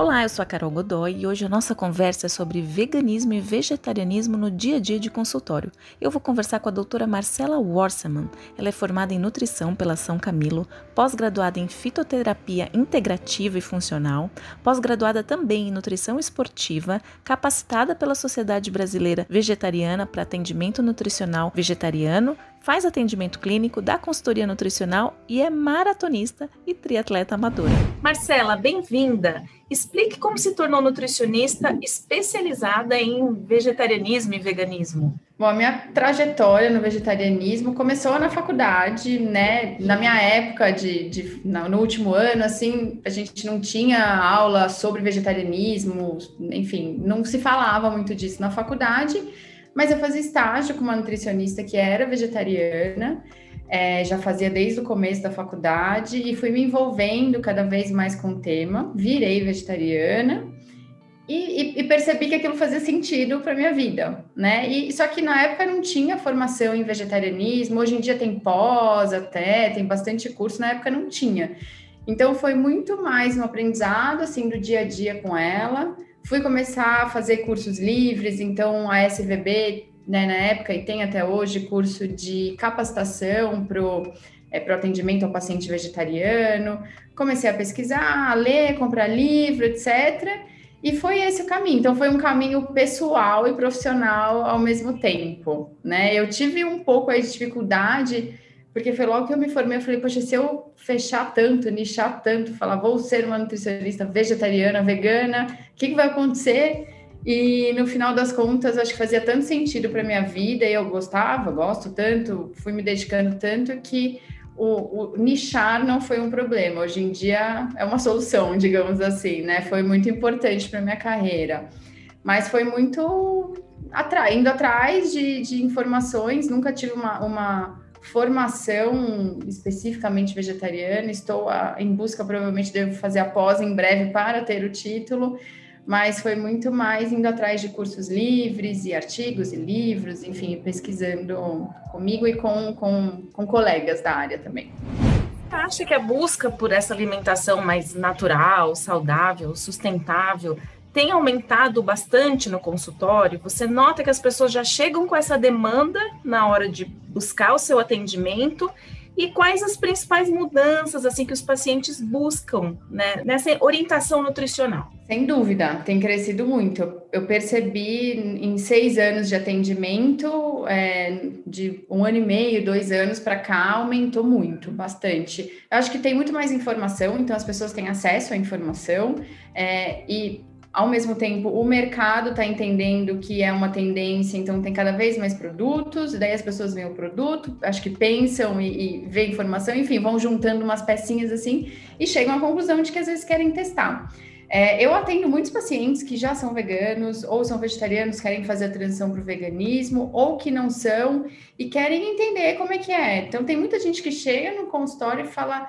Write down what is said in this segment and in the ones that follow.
Olá, eu sou a Carol Godoy e hoje a nossa conversa é sobre veganismo e vegetarianismo no dia a dia de consultório. Eu vou conversar com a doutora Marcela Worseman. Ela é formada em nutrição pela São Camilo, pós-graduada em fitoterapia integrativa e funcional, pós-graduada também em nutrição esportiva, capacitada pela Sociedade Brasileira Vegetariana para atendimento nutricional vegetariano, faz atendimento clínico, dá consultoria nutricional e é maratonista e triatleta amadora. Marcela, bem-vinda! Explique como se tornou nutricionista especializada em vegetarianismo e veganismo. Bom, a minha trajetória no vegetarianismo começou na faculdade, né? Na minha época de, de no último ano, assim, a gente não tinha aula sobre vegetarianismo, enfim, não se falava muito disso na faculdade. Mas eu fazia estágio com uma nutricionista que era vegetariana, é, já fazia desde o começo da faculdade e fui me envolvendo cada vez mais com o tema. Virei vegetariana e, e, e percebi que aquilo fazia sentido para minha vida, né? E só que na época não tinha formação em vegetarianismo. Hoje em dia tem pós até, tem bastante curso. Na época não tinha. Então foi muito mais um aprendizado assim do dia a dia com ela Fui começar a fazer cursos livres, então a SVB, né, na época, e tem até hoje, curso de capacitação para o é, atendimento ao paciente vegetariano. Comecei a pesquisar, a ler, comprar livro, etc. E foi esse o caminho. Então, foi um caminho pessoal e profissional ao mesmo tempo, né? Eu tive um pouco de dificuldade porque foi logo que eu me formei, eu falei, poxa, se eu fechar tanto, nichar tanto, falar, vou ser uma nutricionista vegetariana, vegana, o que, que vai acontecer? E no final das contas, acho que fazia tanto sentido para minha vida, e eu gostava, gosto tanto, fui me dedicando tanto que o, o, nichar não foi um problema. Hoje em dia é uma solução, digamos assim, né? Foi muito importante para minha carreira. Mas foi muito atraindo atrás de, de informações, nunca tive uma, uma formação especificamente vegetariana. Estou a, em busca, provavelmente devo fazer a pós em breve para ter o título, mas foi muito mais indo atrás de cursos livres e artigos e livros, enfim, pesquisando comigo e com, com, com colegas da área também. Acha que a busca por essa alimentação mais natural, saudável, sustentável tem aumentado bastante no consultório? Você nota que as pessoas já chegam com essa demanda na hora de buscar o seu atendimento? E quais as principais mudanças assim que os pacientes buscam né, nessa orientação nutricional? Sem dúvida, tem crescido muito. Eu percebi em seis anos de atendimento, é, de um ano e meio, dois anos para cá, aumentou muito, bastante. Eu acho que tem muito mais informação, então as pessoas têm acesso à informação é, e ao mesmo tempo, o mercado está entendendo que é uma tendência, então tem cada vez mais produtos, e daí as pessoas veem o produto, acho que pensam e, e veem informação, enfim, vão juntando umas pecinhas assim e chegam à conclusão de que às vezes querem testar. É, eu atendo muitos pacientes que já são veganos ou são vegetarianos, querem fazer a transição para o veganismo, ou que não são e querem entender como é que é. Então, tem muita gente que chega no consultório e fala: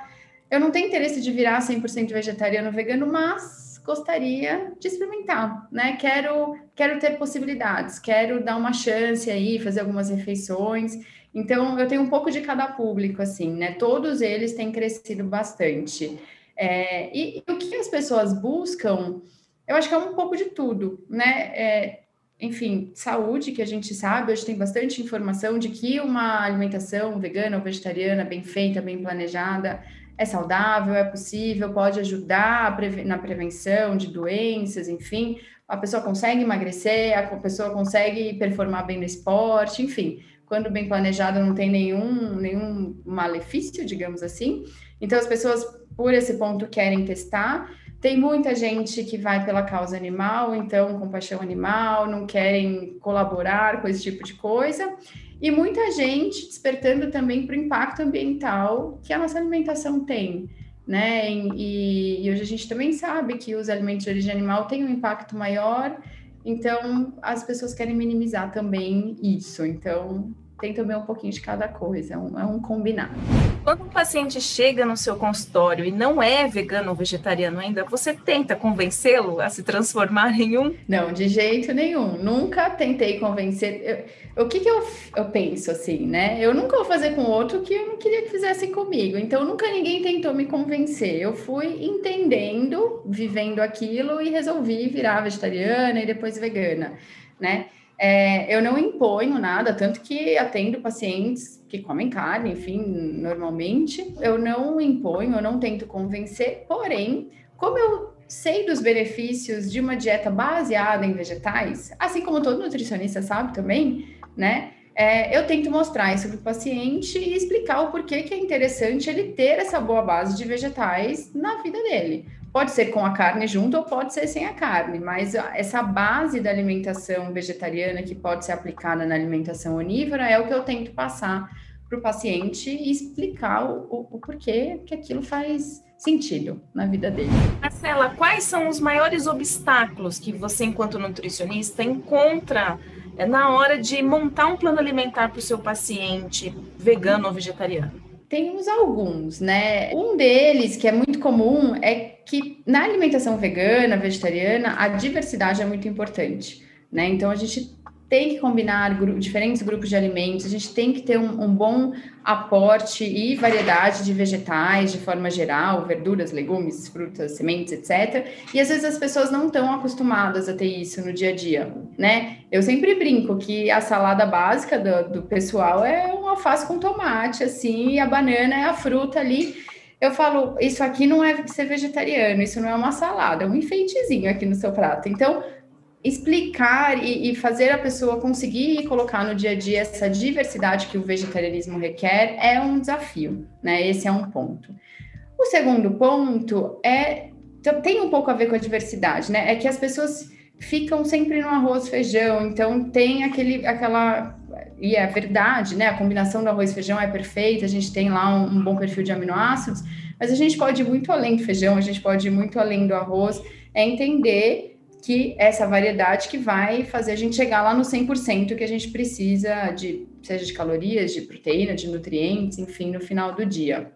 Eu não tenho interesse de virar 100% vegetariano ou vegano, mas gostaria de experimentar, né? Quero, quero ter possibilidades, quero dar uma chance aí, fazer algumas refeições. Então, eu tenho um pouco de cada público, assim, né? Todos eles têm crescido bastante. É, e, e, o que as pessoas buscam, eu acho que é um pouco de tudo, né? É, enfim, saúde, que a gente sabe, hoje tem bastante informação de que uma alimentação vegana ou vegetariana bem feita, bem planejada, é saudável, é possível, pode ajudar na prevenção de doenças, enfim, a pessoa consegue emagrecer, a pessoa consegue performar bem no esporte, enfim, quando bem planejado não tem nenhum, nenhum malefício, digamos assim. Então as pessoas, por esse ponto, querem testar. Tem muita gente que vai pela causa animal, então compaixão animal, não querem colaborar com esse tipo de coisa. E muita gente despertando também para o impacto ambiental que a nossa alimentação tem. Né? E, e, hoje a gente também sabe que os alimentos de origem animal têm um impacto maior, então as pessoas querem minimizar também isso. Então tenta ver um pouquinho de cada coisa, é um, é um combinado. Quando um paciente chega no seu consultório e não é vegano ou vegetariano ainda, você tenta convencê-lo a se transformar em um? Não, de jeito nenhum. Nunca tentei convencer. Eu, o que, que eu, eu penso assim, né? Eu nunca vou fazer com outro que eu não queria que fizessem comigo. Então, nunca ninguém tentou me convencer. Eu fui entendendo, vivendo aquilo e resolvi virar vegetariana e depois vegana, né? É, eu não imponho nada, tanto que atendo pacientes que comem carne, enfim, normalmente. Eu não imponho, eu não tento convencer, porém, como eu sei dos benefícios de uma dieta baseada em vegetais, assim como todo nutricionista sabe também, né? É, eu tento mostrar isso para o paciente e explicar o porquê que é interessante ele ter essa boa base de vegetais na vida dele. Pode ser com a carne junto ou pode ser sem a carne, mas essa base da alimentação vegetariana que pode ser aplicada na alimentação onívora é o que eu tento passar para o paciente e explicar o, o, o, porquê que aquilo faz sentido na vida dele. Marcela, quais são os maiores obstáculos que você, enquanto nutricionista, encontra eh, na hora de montar um plano alimentar para o seu paciente vegano ou vegetariano? Temos alguns, né? Um deles, que é muito comum, é que na alimentação vegana, vegetariana, a diversidade é muito importante, né? Então a gente tem que combinar gru diferentes grupos de alimentos, a gente tem que ter um, um, bom aporte e variedade de vegetais de forma geral, verduras, legumes, frutas, sementes, etc. E às vezes as pessoas não estão acostumadas a ter isso no dia a dia, né? Eu sempre brinco que a salada básica do, do pessoal é um alface com tomate, assim, e a banana é a fruta ali. Eu falo, isso aqui não é ser vegetariano, isso não é uma salada, é um enfeitezinho aqui no seu prato. Então, explicar e, e, fazer a pessoa conseguir colocar no dia a dia essa diversidade que o vegetarianismo requer é um desafio, né? Esse é um ponto. O segundo ponto é tem um pouco a ver com a diversidade, né? É que as pessoas ficam sempre no arroz feijão, então tem aquele aquela e é verdade, né? A combinação do arroz feijão é perfeita, a gente tem lá um, um bom perfil de aminoácidos, mas a gente pode ir muito além do feijão, a gente pode ir muito além do arroz, é entender que essa variedade que vai fazer a gente chegar lá no 100% que a gente precisa de, seja de calorias, de proteína, de nutrientes, enfim, no final do dia.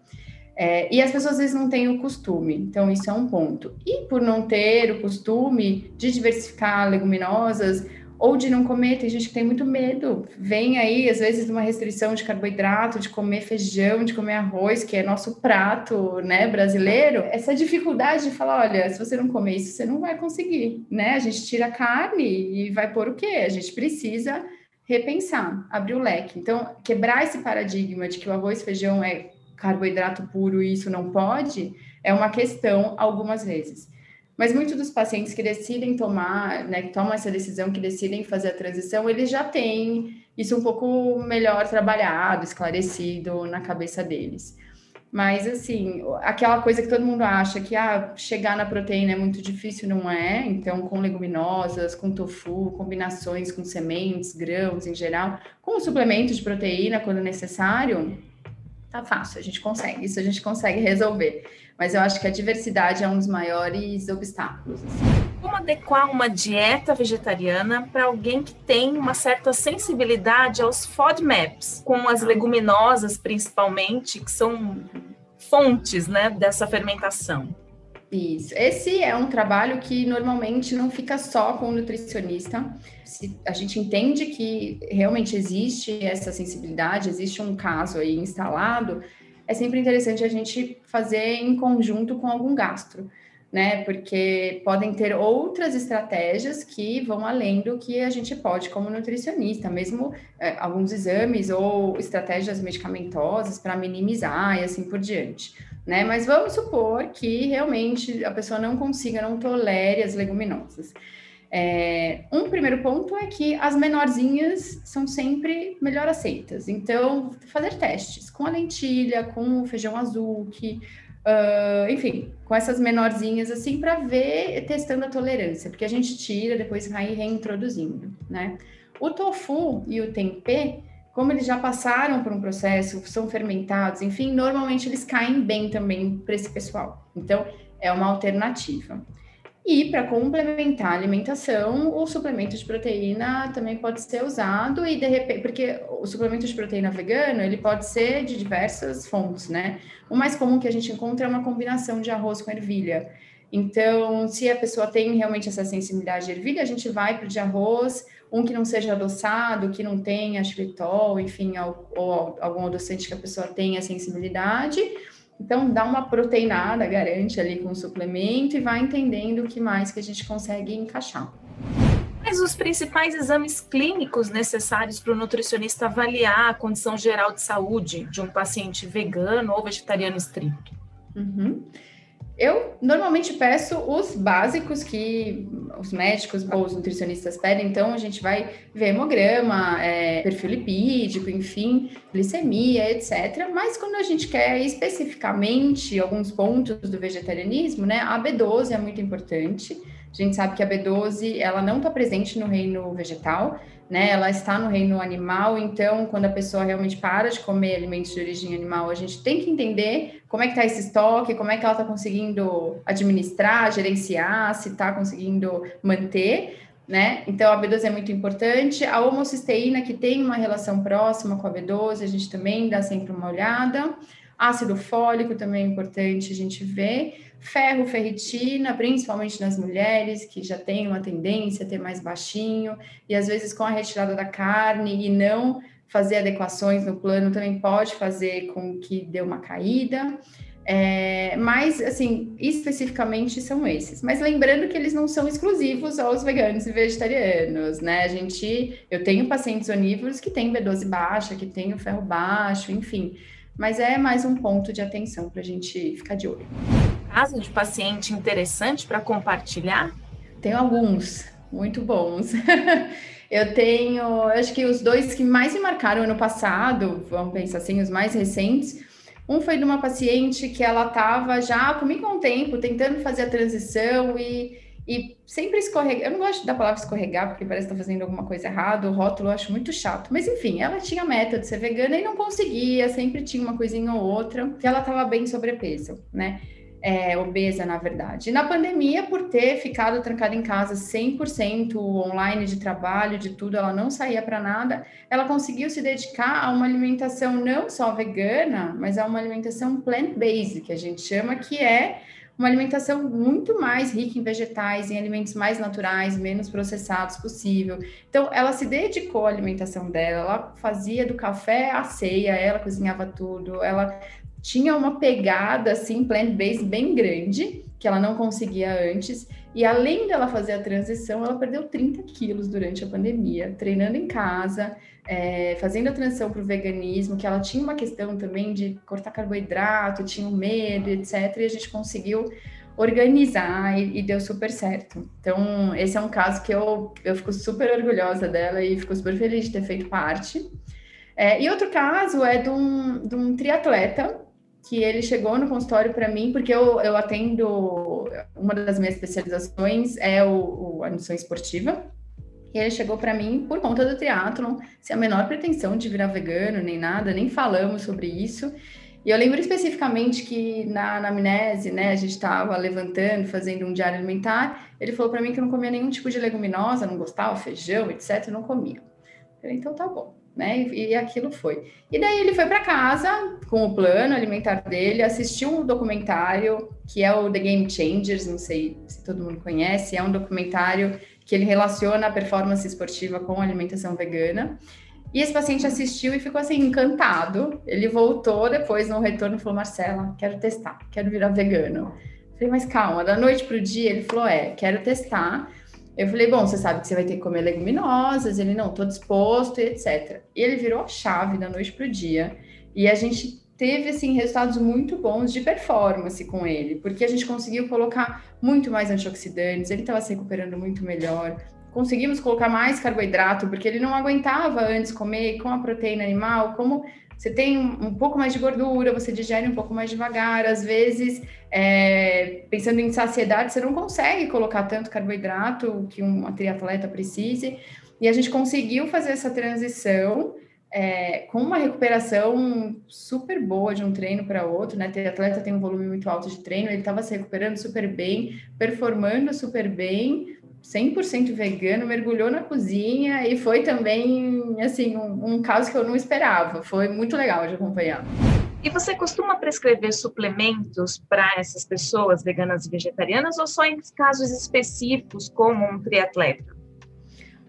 É, e as pessoas às vezes não têm o costume, então isso é um ponto. E por não ter o costume de diversificar leguminosas, ou de não comer, tem gente que tem muito medo. Vem aí, às vezes, uma restrição de carboidrato, de comer feijão, de comer arroz, que é nosso prato, né, brasileiro. Essa dificuldade de falar, olha, se você não comer isso, você não vai conseguir, né? A gente tira a carne e vai por o quê? A gente precisa repensar, abrir o leque. Então, quebrar esse paradigma de que o arroz feijão é carboidrato puro e isso não pode, é uma questão algumas vezes. Mas muitos dos pacientes que decidem tomar, né, que tomam essa decisão, que decidem fazer a transição, eles já têm isso um pouco melhor trabalhado, esclarecido na cabeça deles. Mas, assim, aquela coisa que todo mundo acha que ah, chegar na proteína é muito difícil, não é? Então, com leguminosas, com tofu, combinações com sementes, grãos em geral, com suplementos de proteína quando necessário, tá fácil, a gente consegue, isso a gente consegue resolver. Mas eu acho que a diversidade é um dos maiores obstáculos. Assim. Como adequar uma dieta vegetariana para alguém que tem uma certa sensibilidade aos FODMAPs, com as leguminosas principalmente, que são fontes né, dessa fermentação? Isso. Esse é um trabalho que normalmente não fica só com o nutricionista. Se a gente entende que realmente existe essa sensibilidade, existe um caso aí instalado, é sempre interessante a gente fazer em conjunto com algum gastro, né? Porque podem ter outras estratégias que vão além do que a gente pode como nutricionista, mesmo é, alguns exames ou estratégias medicamentosas para minimizar e assim por diante né? Mas vamos supor que realmente a pessoa não consiga, não tolere as leguminosas. É, um primeiro ponto é que as menorzinhas são sempre melhor aceitas. Então, fazer testes com a lentilha, com o feijão azul, que, uh, enfim, com essas menorzinhas assim, para ver, testando a tolerância, porque a gente tira, depois vai reintroduzindo, né? O tofu e o tempê como eles já passaram por um processo, são fermentados, enfim, normalmente eles caem bem também para esse pessoal. Então, é uma alternativa. E para complementar a alimentação, o suplemento de proteína também pode ser usado e de repente, porque o suplemento de proteína vegano, ele pode ser de diversas fontes, né? O mais comum que a gente encontra é uma combinação de arroz com ervilha. Então, se a pessoa tem realmente essa sensibilidade de ervilha, a gente vai para o de arroz, um que não seja adoçado, que não tenha xilitol, enfim, ou, ou algum adoçante que a pessoa tenha sensibilidade então, dá uma proteinada, garante ali com o suplemento e vai entendendo o que mais que a gente consegue encaixar. Mas os principais exames clínicos necessários para o nutricionista avaliar a condição geral de saúde de um paciente vegano ou vegetariano estrito? Uhum. Eu normalmente peço os básicos que os médicos ou os nutricionistas pedem, então a gente vai ver hemograma, é, perfil lipídico, enfim, glicemia, etc. Mas quando a gente quer especificamente alguns pontos do vegetarianismo, né, a B12 é muito importante. A gente sabe que a B12 ela não está presente no reino vegetal, né? Ela está no reino animal, então quando a pessoa realmente para de comer alimentos de origem animal, a gente tem que entender como é que está esse estoque, como é que ela está conseguindo administrar, gerenciar, se está conseguindo manter, né? Então a B12 é muito importante. A homocisteína, que tem uma relação próxima com a B12, a gente também dá sempre uma olhada. Ácido fólico também é importante a gente ver ferro, ferritina, principalmente nas mulheres que já têm uma tendência a ter mais baixinho, e às vezes com a retirada da carne e não fazer adequações no plano também pode fazer com que dê uma caída. É, mas, assim, especificamente são esses. Mas lembrando que eles não são exclusivos aos veganos e vegetarianos, né? A gente, eu tenho pacientes onívoros que têm B12 baixa, que têm o ferro baixo, enfim. Mas é mais um ponto de atenção para a gente ficar de olho caso de paciente interessante para compartilhar? Tenho alguns, muito bons. eu tenho, acho que os dois que mais me marcaram ano passado, vamos pensar assim, os mais recentes. Um foi de uma paciente que ela estava já comigo há um tempo, tentando fazer a transição e, e sempre escorregar. Eu não gosto da palavra escorregar, porque parece que está fazendo alguma coisa errada. O rótulo eu acho muito chato. Mas enfim, ela tinha a meta de ser vegana e não conseguia, sempre tinha uma coisinha ou outra, que ela estava bem sobrepeso, né? é, obesa, na verdade. E na pandemia, por ter ficado trancada em casa 100% online de trabalho, de tudo, ela não saía para nada, ela conseguiu se dedicar a uma alimentação não só vegana, mas a uma alimentação plant-based, que a gente chama, que é uma alimentação muito mais rica em vegetais, em alimentos mais naturais, menos processados possível. Então, ela se dedicou à alimentação dela, ela fazia do café à ceia, ela cozinhava tudo, ela tinha uma pegada assim plant-based bem grande que ela não conseguia antes e além dela fazer a transição ela perdeu 30 quilos durante a pandemia treinando em casa é, fazendo a transição para o veganismo que ela tinha uma questão também de cortar carboidrato tinha um medo etc e a gente conseguiu organizar e, e, deu super certo. Então, esse é um caso que eu, eu fico super orgulhosa dela e fico super feliz de ter feito parte. É, e outro caso é de um, de um triatleta que ele chegou no consultório para mim, porque eu, eu atendo, uma das minhas especializações é o, o a nutrição esportiva, e ele chegou para mim por conta do triatlon, sem a menor pretensão de virar vegano, nem nada, nem falamos sobre isso. E eu lembro especificamente que na anamnese, né, a gente estava levantando, fazendo um diário alimentar, ele falou para mim que não comia nenhum tipo de leguminosa, não gostava, feijão, etc, não comia. Eu falei, então tá bom né? E, e aquilo foi. E daí ele foi para casa com o plano alimentar dele, assistiu um documentário que é o The Game Changers, não sei se todo mundo conhece, é um documentário que ele relaciona a performance esportiva com a alimentação vegana. E esse paciente assistiu e ficou assim encantado. Ele voltou depois no retorno e falou: Marcela, quero testar, quero virar vegano. falei, mas calma, da noite para o dia ele falou: é, quero testar eu falei, bom, você sabe que você vai ter que comer leguminosas. Ele, não, tô disposto e etc. E ele virou a chave da noite pro dia. E a gente teve, assim, resultados muito bons de performance com ele, porque a gente conseguiu colocar muito mais antioxidantes, ele estava se recuperando muito melhor. Conseguimos colocar mais carboidrato, porque ele não aguentava antes comer com a proteína animal, como você tem um, pouco mais de gordura, você digere um pouco mais devagar. Às vezes, é, pensando em saciedade, você não consegue colocar tanto carboidrato que um triatleta precise. E a gente conseguiu fazer essa transição é, com uma recuperação super boa de um treino para outro, né? O atleta tem um volume muito alto de treino, ele estava se recuperando super bem, performando super bem, 100% vegano, mergulhou na cozinha e foi também, assim, um, um caso que eu não esperava. Foi muito legal de acompanhar. E você costuma prescrever suplementos para essas pessoas veganas e vegetarianas ou só em casos específicos, como um triatleta?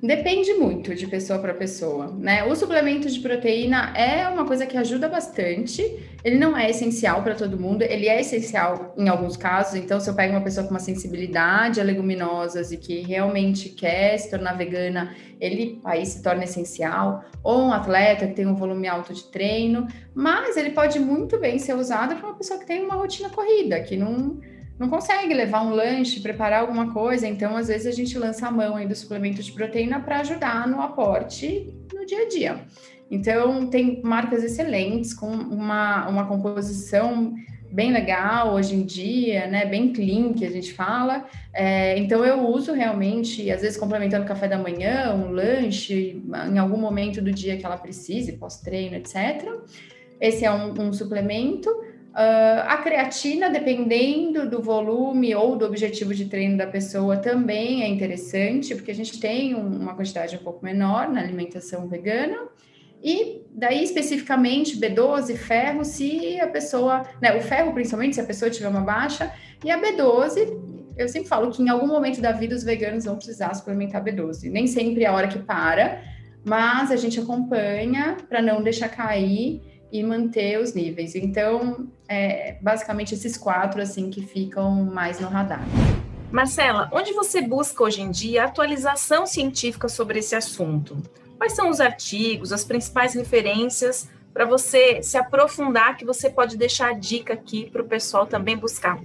Depende muito de pessoa para pessoa, né? O suplemento de proteína é uma coisa que ajuda bastante. Ele não é essencial para todo mundo, ele é essencial em alguns casos. Então, se eu pego uma pessoa com uma sensibilidade a leguminosas e que realmente quer se tornar vegana, ele aí se torna essencial. Ou um atleta que tem um volume alto de treino, mas ele pode muito bem ser usado para uma pessoa que tem uma rotina corrida, que não não consegue levar um lanche, preparar alguma coisa, então às vezes a gente lança a mão aí do suplemento de proteína para ajudar no aporte no dia a dia. Então tem marcas excelentes com uma, uma composição bem legal hoje em dia, né? Bem clean que a gente fala. É, então eu uso realmente, às vezes complementando café da manhã, um lanche, em algum momento do dia que ela precise, pós-treino, etc. Esse é um, um suplemento. Uh, a creatina, dependendo do volume ou do objetivo de treino da pessoa, também é interessante, porque a gente tem uma quantidade um pouco menor na alimentação vegana. E daí, especificamente, B12, ferro, se a pessoa, né, o ferro principalmente, se a pessoa tiver uma baixa, e a B12, eu sempre falo que em algum momento da vida os veganos vão precisar suplementar B12. Nem sempre é a hora que para, mas a gente acompanha para não deixar cair e manter os níveis. Então, é basicamente esses quatro assim que ficam mais no radar. Marcela, onde você busca hoje em dia atualização científica sobre esse assunto? Quais são os artigos, as principais referências para você se aprofundar que você pode deixar a dica aqui para o pessoal também buscar?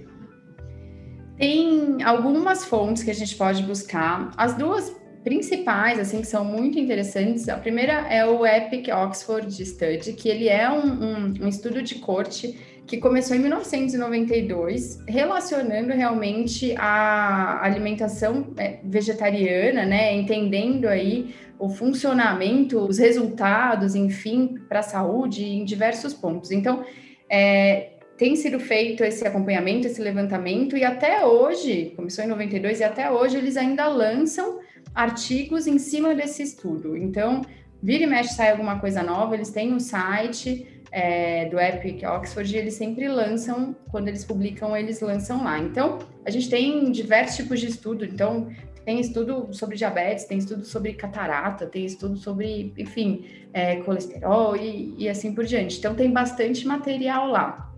Tem algumas fontes que a gente pode buscar. As duas principais, assim, que são muito interessantes. A primeira é o Epic Oxford Study, que ele é um, um, um estudo de corte que começou em 1992, relacionando realmente a alimentação é, vegetariana, né, entendendo aí o funcionamento, os resultados, enfim, para a saúde em diversos pontos. Então, é, tem sido feito esse acompanhamento, esse levantamento, e até hoje, começou em 92, e até hoje eles ainda lançam artigos em cima desse estudo. Então, vira e mexe sai alguma coisa nova, eles têm um site é, do Epic Oxford eles sempre lançam, quando eles publicam, eles lançam lá. Então, a gente tem diversos tipos de estudo. Então, tem estudo sobre diabetes, tem estudo sobre catarata, tem estudo sobre, enfim, é, colesterol e, e assim por diante. Então, tem bastante material lá.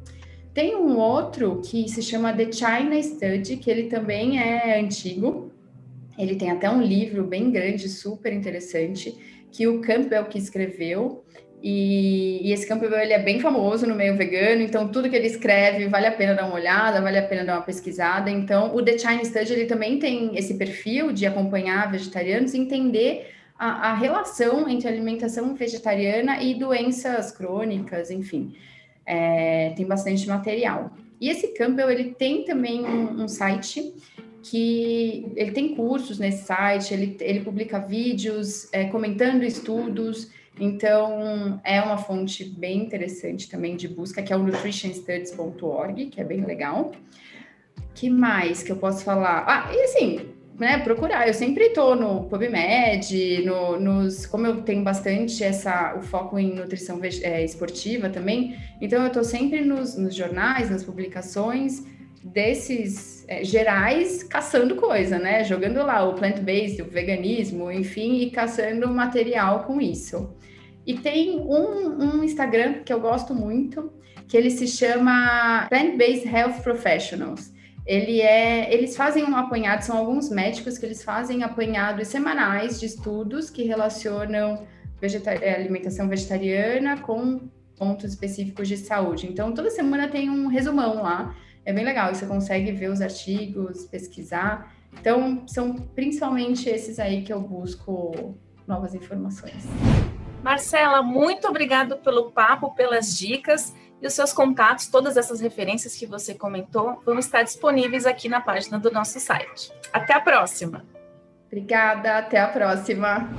Tem um outro que se chama The China Study, que ele também é antigo, ele tem até um livro bem grande, super interessante, que o Campbell que escreveu. E, e, esse Campbell ele é bem famoso no meio vegano, então tudo que ele escreve vale a pena dar uma olhada, vale a pena dar uma pesquisada. Então, o The Chinese Study ele também tem esse perfil de acompanhar vegetarianos e entender a, a relação entre alimentação vegetariana e doenças crônicas, enfim. É, tem bastante material. E esse Campbell ele tem também um, um site que ele tem cursos nesse site, ele, ele publica vídeos é, comentando estudos, então é uma fonte bem interessante também de busca, que é o nutritionstudies.org, que é bem legal. que mais que eu posso falar? Ah, e assim, né, procurar. Eu sempre estou no PubMed, no, nos, como eu tenho bastante essa, o foco em nutrição é, esportiva também, então eu estou sempre nos, nos jornais, nas publicações, desses é, gerais caçando coisa, né? Jogando lá o plant-based, o veganismo, enfim, e caçando material com isso. E tem um, um Instagram que eu gosto muito, que ele se chama Plant-Based Health Professionals. Ele é, eles fazem um apanhado, são alguns médicos que eles fazem apanhados semanais de estudos que relacionam vegeta alimentação vegetariana com pontos específicos de saúde. Então, toda semana tem um resumão lá é bem legal. Você consegue ver os artigos, pesquisar. Então, são principalmente esses aí que eu busco novas informações. Marcela, muito obrigado pelo papo, pelas dicas e os seus contatos, todas essas referências que você comentou, vão estar disponíveis aqui na página do nosso site. Até a próxima. Obrigada, até a próxima.